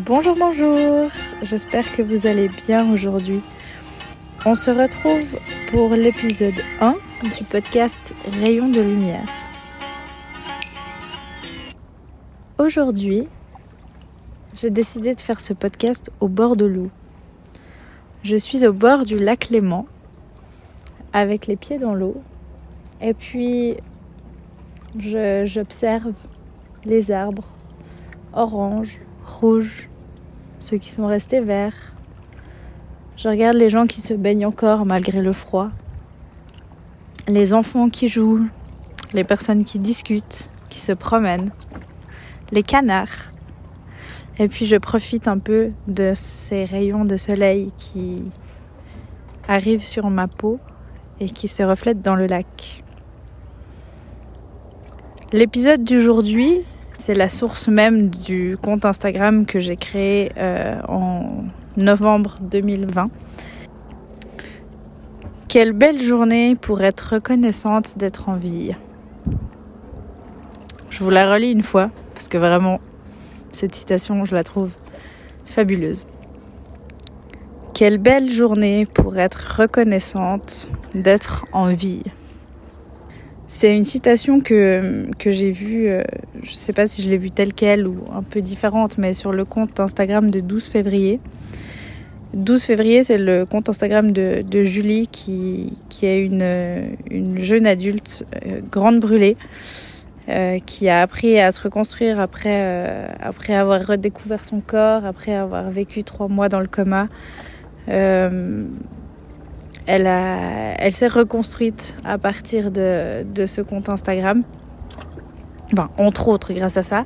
Bonjour, bonjour, j'espère que vous allez bien aujourd'hui. On se retrouve pour l'épisode 1 du podcast Rayon de lumière. Aujourd'hui, j'ai décidé de faire ce podcast au bord de l'eau. Je suis au bord du lac Léman, avec les pieds dans l'eau, et puis j'observe les arbres orange, rouge, ceux qui sont restés verts. Je regarde les gens qui se baignent encore malgré le froid, les enfants qui jouent, les personnes qui discutent, qui se promènent, les canards. Et puis je profite un peu de ces rayons de soleil qui arrivent sur ma peau et qui se reflètent dans le lac. L'épisode d'aujourd'hui, c'est la source même du compte Instagram que j'ai créé euh, en novembre 2020. Quelle belle journée pour être reconnaissante d'être en vie. Je vous la relis une fois parce que vraiment cette citation, je la trouve fabuleuse. Quelle belle journée pour être reconnaissante d'être en vie. C'est une citation que, j'ai vue, euh, je ne sais pas si je l'ai vue telle qu'elle ou un peu différente, mais sur le compte Instagram de 12 février. 12 février, c'est le compte Instagram de, de Julie qui, qui est une, une jeune adulte euh, grande brûlée euh, qui a appris à se reconstruire après, après avoir redécouvert son corps, après avoir vécu trois mois dans le coma. Elle, elle s'est reconstruite à partir de, de, ce compte Instagram. Ben, entre autres grâce à ça.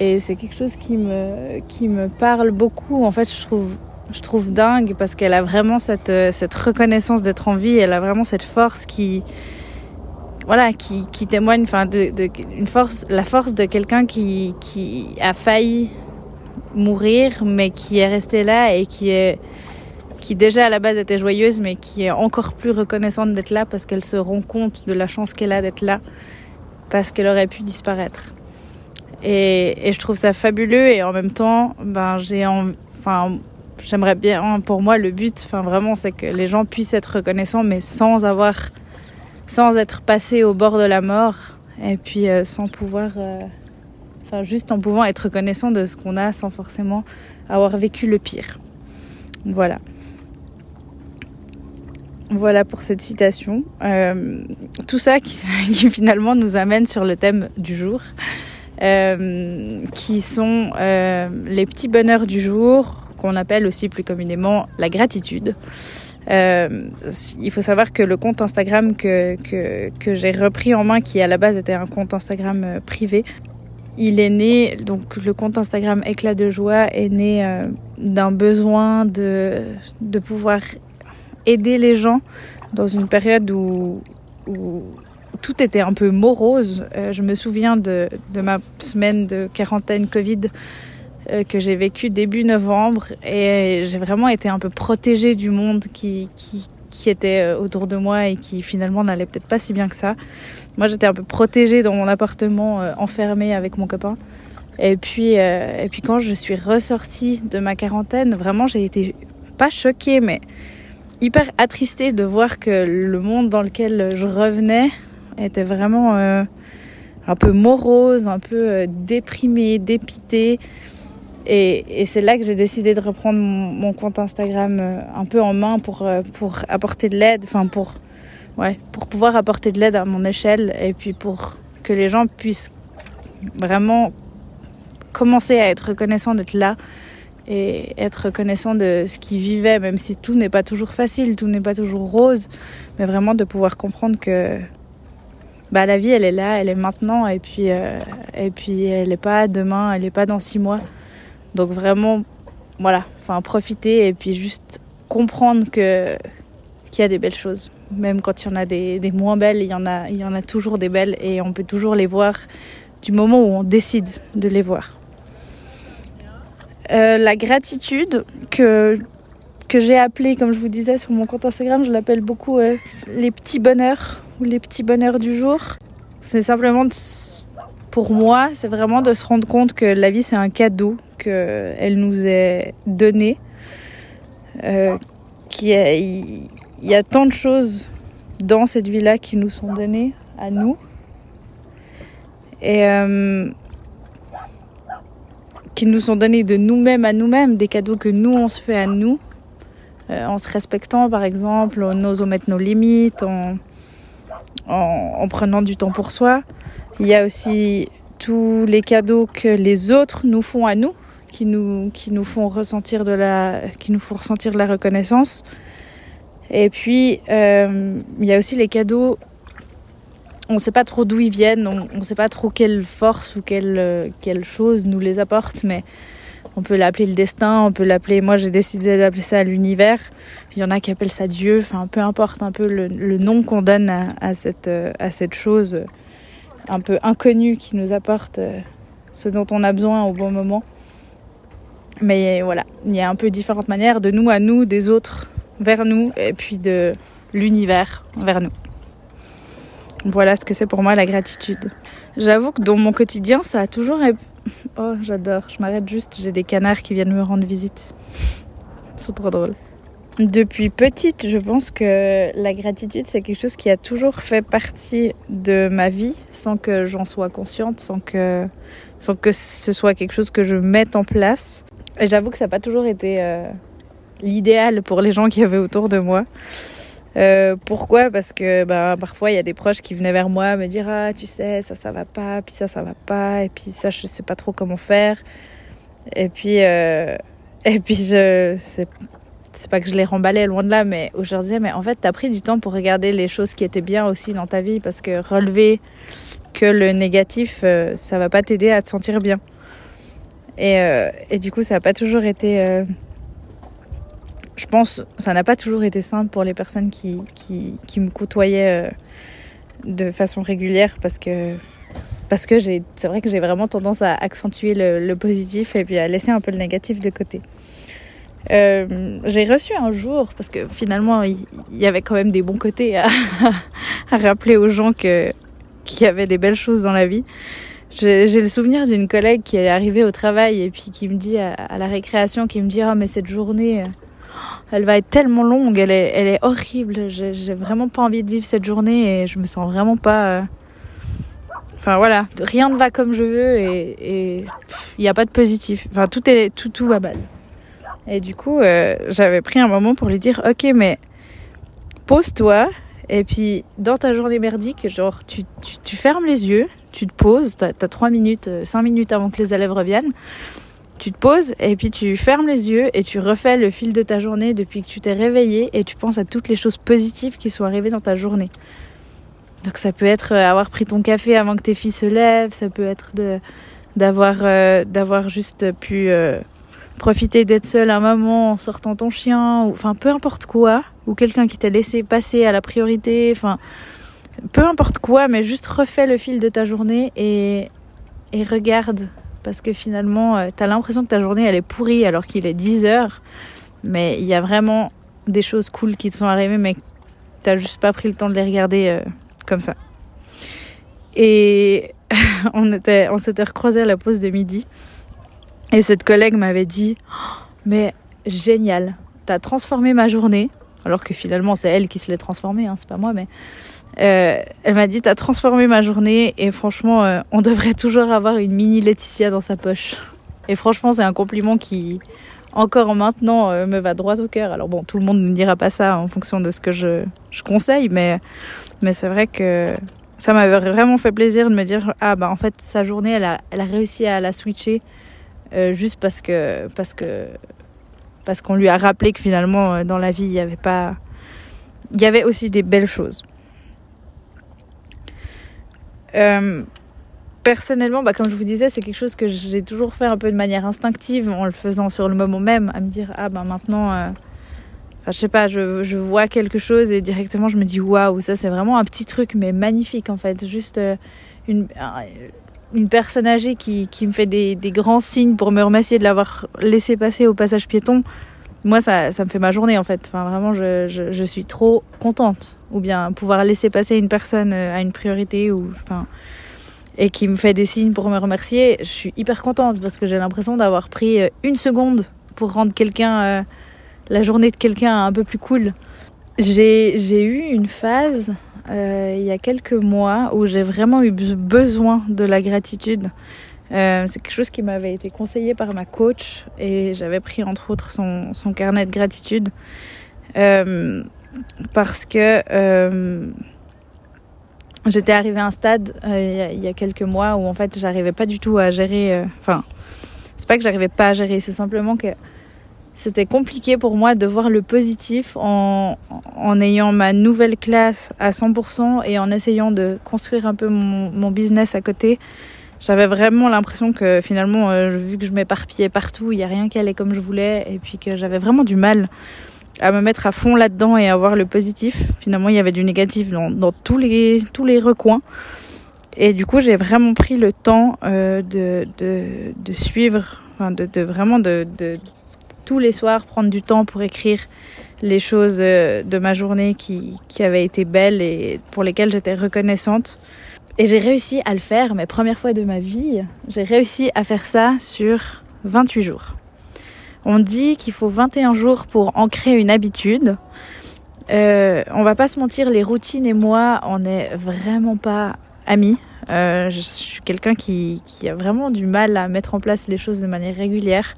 Et c'est quelque chose qui me, qui me parle beaucoup. En fait, je trouve, je trouve dingue parce qu'elle a vraiment cette, cette reconnaissance d'être en vie. Elle a vraiment cette force qui, voilà, qui, qui témoigne, enfin, de, de, une force, la force de quelqu'un qui, qui a failli mourir, mais qui est resté là et qui est, qui déjà à la base était joyeuse, mais qui est encore plus reconnaissante d'être là parce qu'elle se rend compte de la chance qu'elle a d'être là, parce qu'elle aurait pu disparaître. Et, je trouve ça fabuleux et en même temps, ben j'ai, enfin, j'aimerais bien, pour moi, le but, enfin vraiment, c'est que les gens puissent être reconnaissants, mais sans avoir, sans être passés au bord de la mort, et puis euh, sans pouvoir, euh, enfin juste en pouvant être reconnaissant de ce qu'on a, sans forcément avoir vécu le pire. Voilà. Voilà pour cette citation. Euh, tout ça qui, finalement nous amène sur le thème du jour, euh, qui sont euh, les petits bonheurs du jour, qu'on appelle aussi plus communément la gratitude. Il faut savoir que le compte Instagram que, que, j'ai repris en main, qui à la base était un compte Instagram privé, il est né, donc le compte Instagram Éclat de joie est né d'un besoin de, de pouvoir aider les gens dans une période où, tout était un peu morose. Euh, je me souviens de, ma semaine de quarantaine Covid euh, que j'ai vécu début novembre et j'ai vraiment été un peu protégée du monde qui, était euh, autour de moi et qui finalement n'allait peut-être pas si bien que ça. Moi j'étais un peu protégée dans mon appartement enfermée avec mon copain. Puis, et puis quand je suis ressortie de ma quarantaine, vraiment j'ai été pas choquée mais hyper attristée de voir que le monde dans lequel je revenais était vraiment euh, un peu morose, un peu euh, déprimé, dépité. Et, c'est là que j'ai décidé de reprendre mon, mon, compte Instagram euh, un peu en main pour, euh, pour apporter de l'aide, enfin pour, ouais, pour pouvoir apporter de l'aide à mon échelle et puis pour que les gens puissent vraiment commencer à être reconnaissants d'être là et être reconnaissant de ce qu'ils vivaient, même si tout n'est pas toujours facile, tout n'est pas toujours rose, mais vraiment de pouvoir comprendre que bah, la vie, elle est là, elle est maintenant, et puis, euh, et puis elle n'est pas demain, elle n'est pas dans six mois. Donc vraiment, voilà, enfin profiter et puis juste comprendre que qu'il y a des belles choses. Même quand il y en a des, des moins belles, il y, en a, il y en a toujours des belles et on peut toujours les voir du moment où on décide de les voir. Euh, la gratitude que, que j'ai appelée, comme je vous disais sur mon compte Instagram, je l'appelle beaucoup euh, les petits bonheurs ou les petits bonheurs du jour. C'est simplement, pour moi, c'est vraiment de se rendre compte que la vie c'est un cadeau, qu'elle nous est donnée. Euh, qui il y a tant de choses dans cette vie-là qui nous sont données à nous. Et euh, qui nous sont donnés de nous-mêmes à nous-mêmes, des cadeaux que nous on se fait à nous, euh, en se respectant par exemple, en osant mettre nos limites, en, en, prenant du temps pour soi. Il y a aussi tous les cadeaux que les autres nous font à nous, qui nous, qui nous font ressentir de la, qui nous font ressentir la reconnaissance. Et puis, euh, il y a aussi les cadeaux on ne sait pas trop d'où ils viennent, on ne sait pas trop quelle force ou quelle, euh, quelle chose nous les apporte, mais on peut l'appeler le destin, on peut l'appeler, moi j'ai décidé d'appeler ça l'univers, il y en a qui appellent ça Dieu, enfin peu importe un peu le, nom qu'on donne à, cette, euh, à cette chose un peu inconnue qui nous apporte euh, ce dont on a besoin au bon moment. Mais voilà, il y a un peu différentes manières de nous à nous, des autres vers nous, et puis de l'univers vers nous. Voilà ce que c'est pour moi la gratitude. J'avoue que dans mon quotidien, ça a toujours... Oh, j'adore. Je m'arrête juste. J'ai des canards qui viennent me rendre visite. C'est trop drôle. Depuis petite, je pense que la gratitude, c'est quelque chose qui a toujours fait partie de ma vie sans que j'en sois consciente, sans que, sans que ce soit quelque chose que je mette en place. Et j'avoue que ça n'a pas toujours été euh, l'idéal pour les gens qui avaient autour de moi. Euh, pourquoi? Parce que bah, parfois il y a des proches qui venaient vers moi me dire ah tu sais ça ça va pas puis ça ça va pas et puis ça je sais pas trop comment faire et puis euh, et puis je c'est pas que je les remballais loin de là mais disais mais en fait t'as pris du temps pour regarder les choses qui étaient bien aussi dans ta vie parce que relever que le négatif euh, ça va pas t'aider à te sentir bien et, et du coup ça a pas toujours été je pense ça n'a pas toujours été simple pour les personnes qui, qui, me côtoyaient euh, de façon régulière parce que parce que c'est vrai que j'ai vraiment tendance à accentuer le, positif et puis à laisser un peu le négatif de côté. Euh, j'ai reçu un jour, parce que finalement il, y avait quand même des bons côtés à, rappeler aux gens que qu'il y avait des belles choses dans la vie. J'ai le souvenir d'une collègue qui est arrivée au travail et puis qui me dit à, la récréation, qui me dit ah mais cette journée elle va être tellement longue, elle est, elle est horrible. J'ai vraiment pas envie de vivre cette journée et je me sens vraiment pas. Euh, enfin voilà, rien ne va comme je veux et il n'y a pas de positif. Enfin tout est tout tout va mal. Et du coup, euh, j'avais pris un moment pour lui dire, ok, mais pose-toi et puis dans ta journée merdique, genre tu, tu, tu fermes les yeux, tu te poses, t'as as 3 minutes, 5 minutes avant que les élèves reviennent tu te poses et puis tu fermes les yeux et tu refais le fil de ta journée depuis que tu t'es réveillé et tu penses à toutes les choses positives qui sont arrivées dans ta journée. Donc ça peut être euh, avoir pris ton café avant que tes filles se lèvent, ça peut être euh, d'avoir juste pu euh, profiter d'être seul un moment en sortant ton chien ou enfin peu importe quoi ou quelqu'un qui t'a laissé passer à la priorité, enfin peu importe quoi mais juste refais le fil de ta journée et et regarde parce que finalement, euh, tu as l'impression que ta journée, elle est pourrie alors qu'il est 10 heures. Mais il y a vraiment des choses cool qui te sont arrivées, mais tu juste pas pris le temps de les regarder euh, comme ça. Et on, on s'était recroisés à la pause de midi. Et cette collègue m'avait dit oh, Mais génial, t'as transformé ma journée. Alors que finalement, c'est elle qui se l'est transformée, hein, c'est pas moi, mais euh, elle m'a dit, t'as transformé ma journée et franchement, euh, on devrait toujours avoir une mini Laetitia dans sa poche. Et franchement, c'est un compliment qui, encore maintenant, euh, me va droit au cœur. Alors bon, tout le monde ne dira pas ça en fonction de ce que je, je conseille, mais, mais c'est vrai que ça m'avait vraiment fait plaisir de me dire, ah bah en fait, sa journée, elle a, elle a réussi à la switcher juste parce que, parce que, parce qu'on lui a rappelé que finalement, dans la vie, il y avait pas, il y avait aussi des belles choses. Euh, personnellement, bah, comme je vous disais, c'est quelque chose que j'ai toujours fait un peu de manière instinctive, en le faisant sur le moment même, à me dire ah ben maintenant, euh, je sais pas, je, je, vois quelque chose et directement je me dis waouh, ça c'est vraiment un petit truc mais magnifique en fait, juste euh, une une personne âgée qui, qui me fait des, des, grands signes pour me remercier de l'avoir laissé passer au passage piéton. Moi, ça, ça me fait ma journée en fait. Enfin, vraiment, je, je suis trop contente ou bien pouvoir laisser passer une personne euh, à une priorité ou enfin et qui me fait des signes pour me remercier, je suis hyper contente parce que j'ai l'impression d'avoir pris euh, une seconde pour rendre quelqu'un, euh, la journée de quelqu'un un peu plus cool. J'ai eu une phase il y a quelques mois où j'ai vraiment eu besoin de la gratitude. C'est quelque chose qui m'avait été conseillé par ma coach et j'avais pris entre autres son, son carnet de gratitude parce que euh, j'étais arrivée à un stade euh, il y, a quelques mois où en fait j'arrivais pas du tout à gérer. euh, Enfin, c'est pas que j'arrivais pas à gérer, c'est simplement que c'était compliqué pour moi de voir le positif en, ayant ma nouvelle classe à 100% et en essayant de construire un peu mon, business à côté. J'avais vraiment l'impression que finalement, vu que je m'éparpillais partout, il n'y a rien qui allait comme je voulais et puis que j'avais vraiment du mal à me mettre à fond là-dedans et à voir le positif. Finalement, il y avait du négatif dans, dans tous, les, tous les recoins. Et du coup, j'ai vraiment pris le temps euh, de, de, de suivre, enfin de, de vraiment de, de tous les soirs prendre du temps pour écrire les choses euh, de ma journée qui, qui avaient été belles et pour lesquelles j'étais reconnaissante. Et j'ai réussi à le faire, mes premières fois de ma vie, j'ai réussi à faire ça sur 28 jours. On dit qu'il faut 21 jours pour ancrer une habitude. Euh, on va pas se mentir, les routines et moi, on n'est vraiment pas amis. Euh, je suis quelqu'un qui, a vraiment du mal à mettre en place les choses de manière régulière.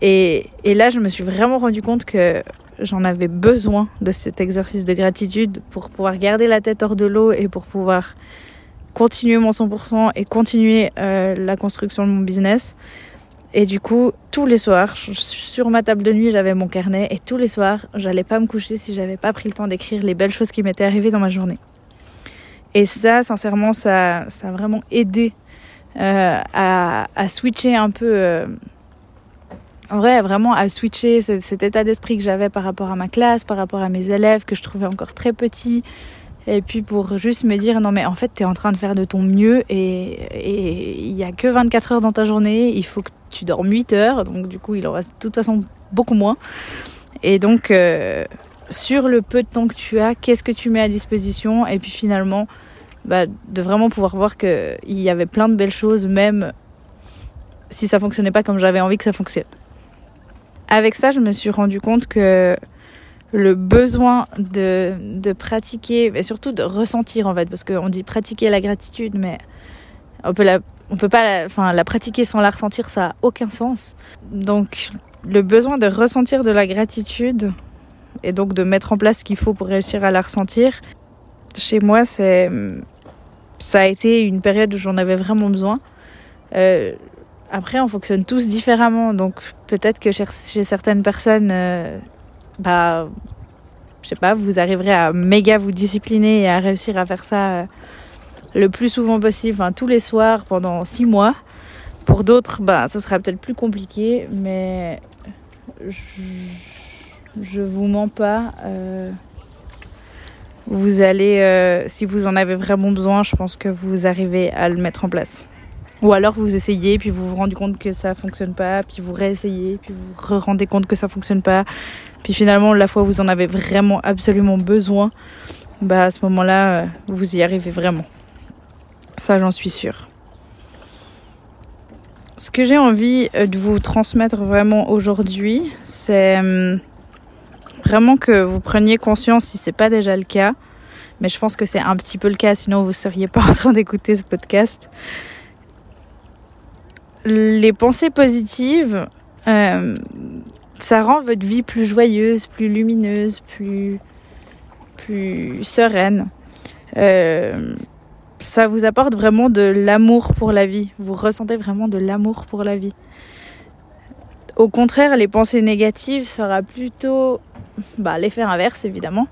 Et, et là, je me suis vraiment rendu compte que j'en avais besoin de cet exercice de gratitude pour pouvoir garder la tête hors de l'eau et pour pouvoir continuer mon 100% et continuer euh, la construction de mon business. Et du coup, tous les soirs, sur ma table de nuit, j'avais mon carnet et tous les soirs, j'allais pas me coucher si j'avais pas pris le temps d'écrire les belles choses qui m'étaient arrivées dans ma journée. Et ça, sincèrement, ça, ça a vraiment aidé euh, à, à, switcher un peu. Euh, en vrai, vraiment à switcher cet, cet état d'esprit que j'avais par rapport à ma classe, par rapport à mes élèves que je trouvais encore très petits. Et puis pour juste me dire, non mais en fait, tu es en train de faire de ton mieux et il n'y a que 24 heures dans ta journée, il faut que tu dormes 8 heures, donc du coup il en reste de toute façon beaucoup moins. Et donc, euh, sur le peu de temps que tu as, qu'est-ce que tu mets à disposition? Et puis finalement, bah, de vraiment pouvoir voir qu'il y avait plein de belles choses, même si ça fonctionnait pas comme j'avais envie que ça fonctionne. Avec ça, je me suis rendu compte que le besoin de, de pratiquer, mais surtout de ressentir en fait, parce qu'on dit pratiquer la gratitude, mais on peut la, on peut pas, la, enfin la pratiquer sans la ressentir, ça a aucun sens. Donc le besoin de ressentir de la gratitude et donc de mettre en place ce qu'il faut pour réussir à la ressentir, chez moi c'est, ça a été une période où j'en avais vraiment besoin. Euh, après, on fonctionne tous différemment, donc peut-être que chez, certaines personnes euh, bah, je sais pas, vous arriverez à méga vous discipliner et à réussir à faire ça le plus souvent possible, enfin, tous les soirs pendant six mois. Pour d'autres, bah, ça sera peut-être plus compliqué, mais je, je vous mens pas. Euh, vous allez, euh, si vous en avez vraiment besoin, je pense que vous arrivez à le mettre en place. Ou alors vous essayez, puis vous vous rendez compte que ça fonctionne pas, puis vous réessayez, puis vous vous rendez compte que ça fonctionne pas. Puis finalement, la fois où vous en avez vraiment absolument besoin, bah à ce moment-là, vous y arrivez vraiment. Ça, j'en suis sûre. Ce que j'ai envie de vous transmettre vraiment aujourd'hui, c'est vraiment que vous preniez conscience, si c'est pas déjà le cas, mais je pense que c'est un petit peu le cas, sinon vous seriez pas en train d'écouter ce podcast les pensées positives, euh, ça rend votre vie plus joyeuse, plus lumineuse, plus, plus sereine. Euh, ça vous apporte vraiment de l'amour pour la vie. Vous ressentez vraiment de l'amour pour la vie. Au contraire, les pensées négatives sera plutôt bah, l'effet inverse évidemment,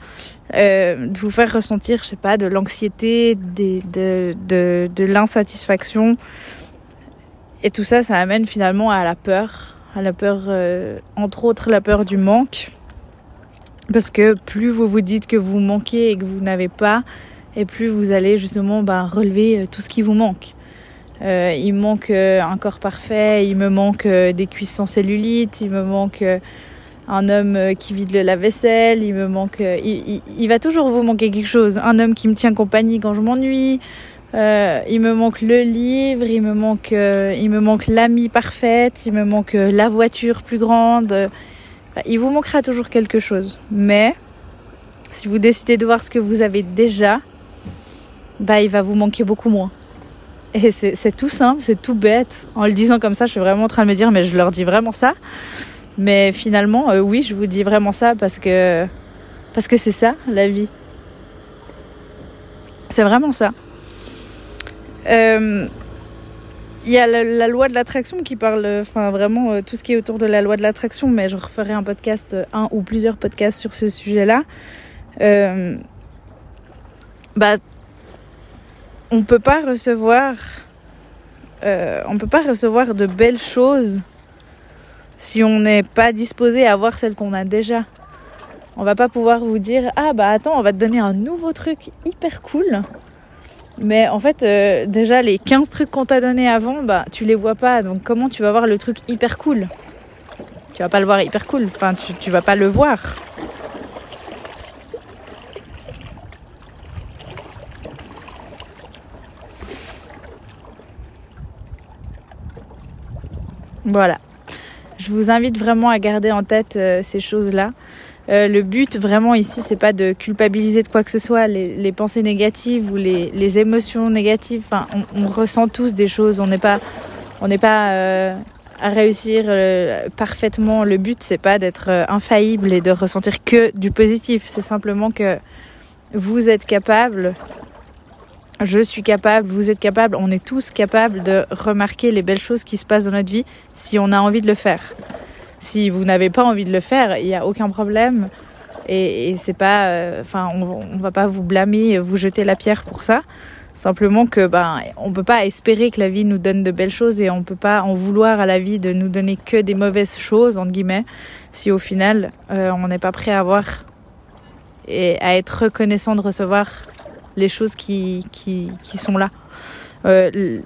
euh, de vous faire ressentir, je sais pas, de l'anxiété, de, de, de, de l'insatisfaction, et tout ça, ça amène finalement à la peur, à la peur, euh, entre autres la peur du manque. Parce que plus vous vous dites que vous manquez et que vous n'avez pas, et plus vous allez justement bah, relever tout ce qui vous manque. Euh, il manque un corps parfait, il me manque des cuisses sans cellulite, il me manque un homme qui vide le lave-vaisselle, il me manque... Il, il, va toujours vous manquer quelque chose. Un homme qui me tient compagnie quand je m'ennuie, Euh, il me manque le livre, il me manque, euh, il me manque l'amie parfaite, il me manque euh, la voiture plus grande. il vous manquera toujours quelque chose. Mais si vous décidez de voir ce que vous avez déjà, bah, il va vous manquer beaucoup moins. Et c'est tout simple, c'est tout bête. En le disant comme ça, je suis vraiment en train de me dire, mais je leur dis vraiment ça. Mais finalement, oui, je vous dis vraiment ça parce que parce que c'est ça, la vie. C'est vraiment ça. Euh, il y a la, loi de l'attraction qui parle, enfin vraiment euh, tout ce qui est autour de la loi de l'attraction, mais je referai un podcast, euh, un ou plusieurs podcasts sur ce sujet-là. Euh, bah, on peut pas recevoir, on peut pas recevoir de belles choses si on n'est pas disposé à voir celles qu'on a déjà. On va pas pouvoir vous dire ah bah attends on va te donner un nouveau truc hyper cool mais en fait, euh, déjà, les 15 trucs qu'on t'a donnés avant, bah, tu les vois pas. Donc, comment tu vas voir le truc hyper cool? Tu vas pas le voir hyper cool. Enfin, tu, tu vas pas le voir. Voilà. Je vous invite vraiment à garder en tête euh, ces choses-là. Euh, le but vraiment ici, c'est pas de culpabiliser de quoi que ce soit, les, pensées négatives ou les, émotions négatives. Enfin, on, ressent tous des choses. On n'est pas, on n'est pas euh, à réussir euh, parfaitement. Le but, c'est pas d'être infaillible et de ressentir que du positif. C'est simplement que vous êtes capable. Je suis capable, vous êtes capable, on est tous capables de remarquer les belles choses qui se passent dans notre vie si on a envie de le faire. Si vous n'avez pas envie de le faire, il n'y a aucun problème. Et, c'est pas, euh, enfin, on, on, va pas vous blâmer, vous jeter la pierre pour ça. Simplement que, ben, on peut pas espérer que la vie nous donne de belles choses et on peut pas en vouloir à la vie de nous donner que des mauvaises choses entre guillemets, si au final euh, on n'est pas prêt à voir et à être reconnaissant de recevoir les choses qui, qui, qui sont là. Euh,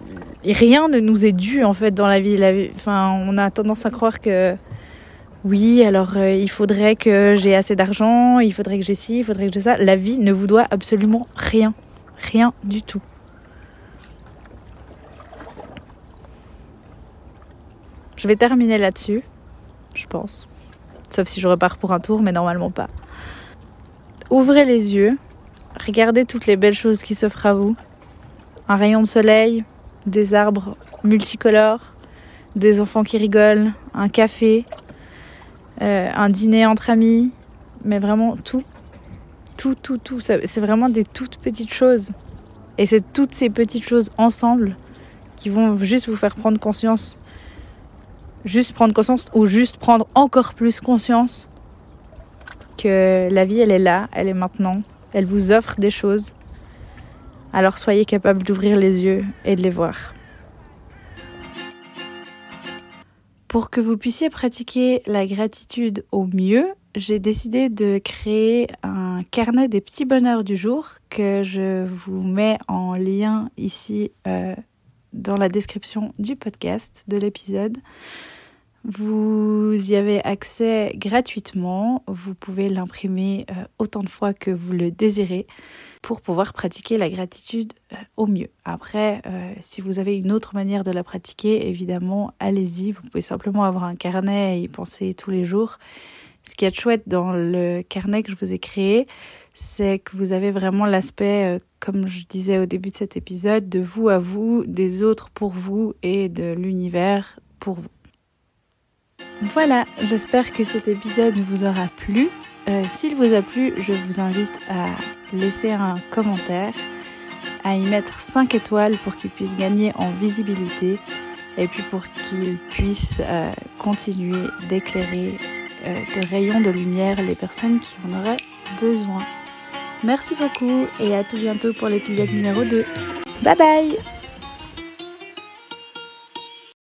rien ne nous est dû en fait dans la vie. La vie. Enfin, on a tendance à croire que oui, alors euh, il faudrait que j'ai assez d'argent, il faudrait que j'ai ci, il faudrait que j'ai ça. La vie ne vous doit absolument rien. Rien du tout. Je vais terminer là-dessus, je pense. Sauf si je repars pour un tour, mais normalement pas. Ouvrez les yeux, regardez toutes les belles choses qui s'offrent à vous. Un rayon de soleil, des arbres multicolores, des enfants qui rigolent, un café, euh, un dîner entre amis, mais vraiment tout. Tout, tout, tout. C'est vraiment des toutes petites choses. Et c'est toutes ces petites choses ensemble qui vont juste vous faire prendre conscience. Juste prendre conscience ou juste prendre encore plus conscience que la vie, elle est là, elle est maintenant. Elle vous offre des choses. Alors soyez capable d'ouvrir les yeux et de les voir. Pour que vous puissiez pratiquer la gratitude au mieux, j'ai décidé de créer un carnet des petits bonheurs du jour que je vous mets en lien ici euh, dans la description du podcast, de l'épisode. Vous y avez accès gratuitement. Vous pouvez l'imprimer euh, autant de fois que vous le désirez pour pouvoir pratiquer la gratitude euh, au mieux. Après, euh, si vous avez une autre manière de la pratiquer, évidemment, allez-y. Vous pouvez simplement avoir un carnet et y penser tous les jours. Ce qui est chouette dans le carnet que je vous ai créé, c'est que vous avez vraiment l'aspect, comme je disais au début de cet épisode, de vous à vous, des autres pour vous et de l'univers pour vous. Voilà, j'espère que cet épisode vous aura plu. Euh, s'il vous a plu, je vous invite à laisser un commentaire, à y mettre 5 étoiles pour qu'il puisse gagner en visibilité et puis pour qu'il puisse euh, continuer d'éclairer euh, de rayons de lumière les personnes qui en auraient besoin. Merci beaucoup et à tout bientôt pour l'épisode numéro 2. Bye bye